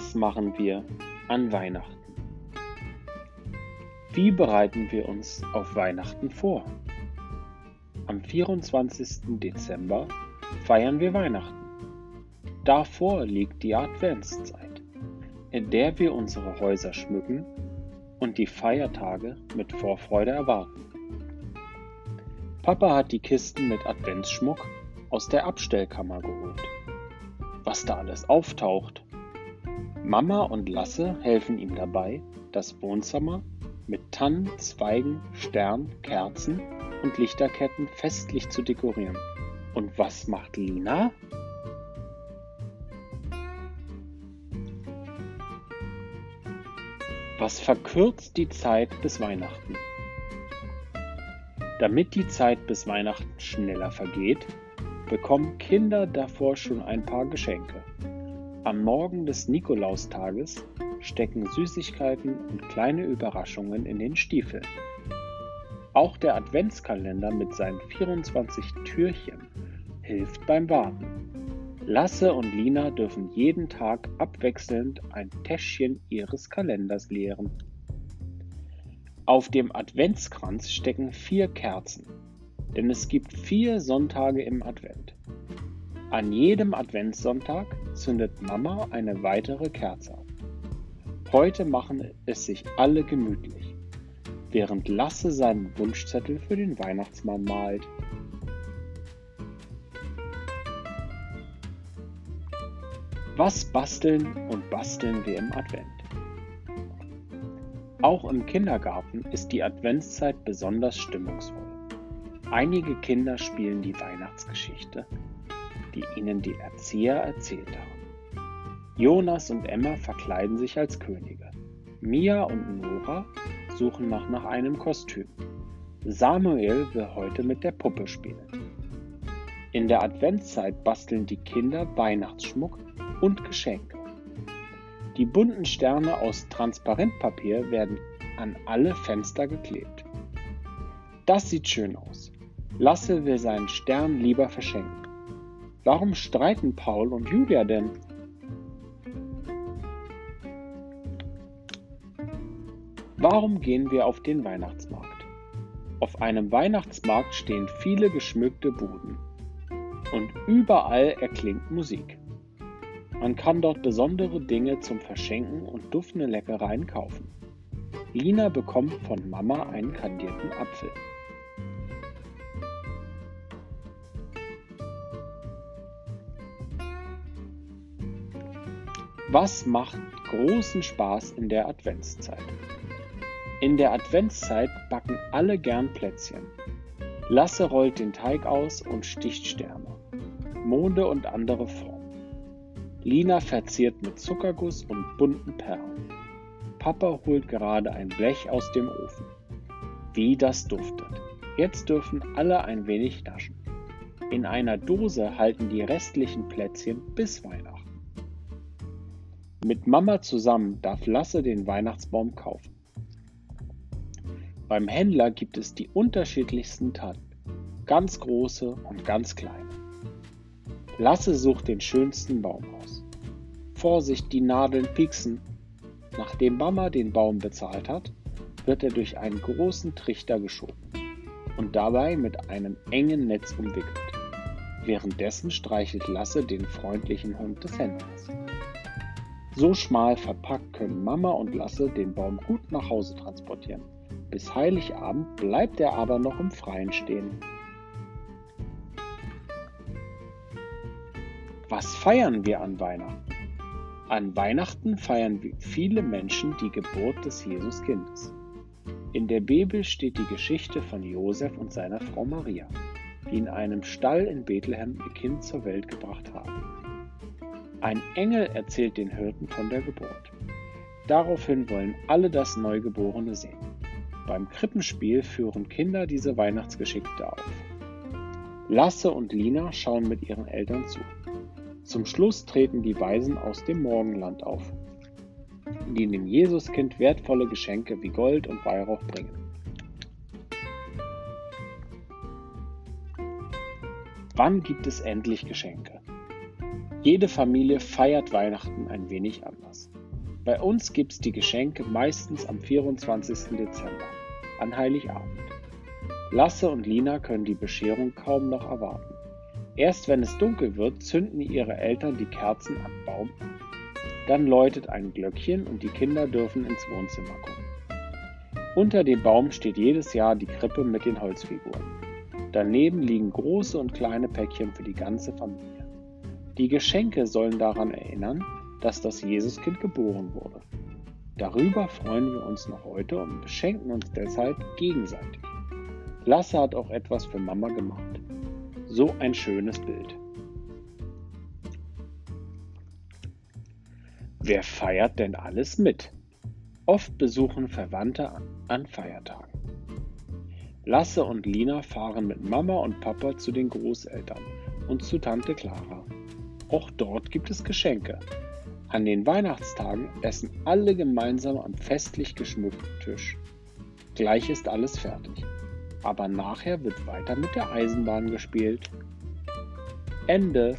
Was machen wir an Weihnachten? Wie bereiten wir uns auf Weihnachten vor? Am 24. Dezember feiern wir Weihnachten. Davor liegt die Adventszeit, in der wir unsere Häuser schmücken und die Feiertage mit Vorfreude erwarten. Papa hat die Kisten mit Adventsschmuck aus der Abstellkammer geholt. Was da alles auftaucht, Mama und Lasse helfen ihm dabei, das Wohnzimmer mit Tannen, Zweigen, Stern, Kerzen und Lichterketten festlich zu dekorieren. Und was macht Lina? Was verkürzt die Zeit bis Weihnachten? Damit die Zeit bis Weihnachten schneller vergeht, bekommen Kinder davor schon ein paar Geschenke. Am Morgen des Nikolaustages stecken Süßigkeiten und kleine Überraschungen in den Stiefeln. Auch der Adventskalender mit seinen 24 Türchen hilft beim Warten. Lasse und Lina dürfen jeden Tag abwechselnd ein Täschchen ihres Kalenders leeren. Auf dem Adventskranz stecken vier Kerzen, denn es gibt vier Sonntage im Advent. An jedem Adventssonntag zündet Mama eine weitere Kerze ab. Heute machen es sich alle gemütlich, während Lasse seinen Wunschzettel für den Weihnachtsmann malt. Was basteln und basteln wir im Advent? Auch im Kindergarten ist die Adventszeit besonders stimmungsvoll. Einige Kinder spielen die Weihnachtsgeschichte die ihnen die Erzieher erzählt haben. Jonas und Emma verkleiden sich als Könige. Mia und Nora suchen noch nach einem Kostüm. Samuel will heute mit der Puppe spielen. In der Adventszeit basteln die Kinder Weihnachtsschmuck und Geschenke. Die bunten Sterne aus Transparentpapier werden an alle Fenster geklebt. Das sieht schön aus. Lasse will seinen Stern lieber verschenken. Warum streiten Paul und Julia denn? Warum gehen wir auf den Weihnachtsmarkt? Auf einem Weihnachtsmarkt stehen viele geschmückte Buden und überall erklingt Musik. Man kann dort besondere Dinge zum Verschenken und duftende Leckereien kaufen. Lina bekommt von Mama einen kandierten Apfel. Was macht großen Spaß in der Adventszeit? In der Adventszeit backen alle gern Plätzchen. Lasse rollt den Teig aus und sticht Sterne, Monde und andere Formen. Lina verziert mit Zuckerguss und bunten Perlen. Papa holt gerade ein Blech aus dem Ofen. Wie das duftet. Jetzt dürfen alle ein wenig naschen. In einer Dose halten die restlichen Plätzchen bis Weihnachten. Mit Mama zusammen darf Lasse den Weihnachtsbaum kaufen. Beim Händler gibt es die unterschiedlichsten Tannen, ganz große und ganz kleine. Lasse sucht den schönsten Baum aus. Vorsicht, die Nadeln pieksen. Nachdem Mama den Baum bezahlt hat, wird er durch einen großen Trichter geschoben und dabei mit einem engen Netz umwickelt. Währenddessen streichelt Lasse den freundlichen Hund des Händlers. So schmal verpackt können Mama und Lasse den Baum gut nach Hause transportieren. Bis Heiligabend bleibt er aber noch im Freien stehen. Was feiern wir an Weihnachten? An Weihnachten feiern viele Menschen die Geburt des Jesuskindes. In der Bibel steht die Geschichte von Josef und seiner Frau Maria, die in einem Stall in Bethlehem ihr Kind zur Welt gebracht haben. Ein Engel erzählt den Hirten von der Geburt. Daraufhin wollen alle das Neugeborene sehen. Beim Krippenspiel führen Kinder diese Weihnachtsgeschichte auf. Lasse und Lina schauen mit ihren Eltern zu. Zum Schluss treten die Weisen aus dem Morgenland auf, die dem Jesuskind wertvolle Geschenke wie Gold und Weihrauch bringen. Wann gibt es endlich Geschenke? Jede Familie feiert Weihnachten ein wenig anders. Bei uns gibt es die Geschenke meistens am 24. Dezember, an Heiligabend. Lasse und Lina können die Bescherung kaum noch erwarten. Erst wenn es dunkel wird, zünden ihre Eltern die Kerzen am Baum an. Dann läutet ein Glöckchen und die Kinder dürfen ins Wohnzimmer kommen. Unter dem Baum steht jedes Jahr die Krippe mit den Holzfiguren. Daneben liegen große und kleine Päckchen für die ganze Familie. Die Geschenke sollen daran erinnern, dass das Jesuskind geboren wurde. Darüber freuen wir uns noch heute und beschenken uns deshalb gegenseitig. Lasse hat auch etwas für Mama gemacht. So ein schönes Bild. Wer feiert denn alles mit? Oft besuchen Verwandte an Feiertagen. Lasse und Lina fahren mit Mama und Papa zu den Großeltern und zu Tante Clara. Auch dort gibt es Geschenke. An den Weihnachtstagen essen alle gemeinsam am festlich geschmückten Tisch. Gleich ist alles fertig. Aber nachher wird weiter mit der Eisenbahn gespielt. Ende.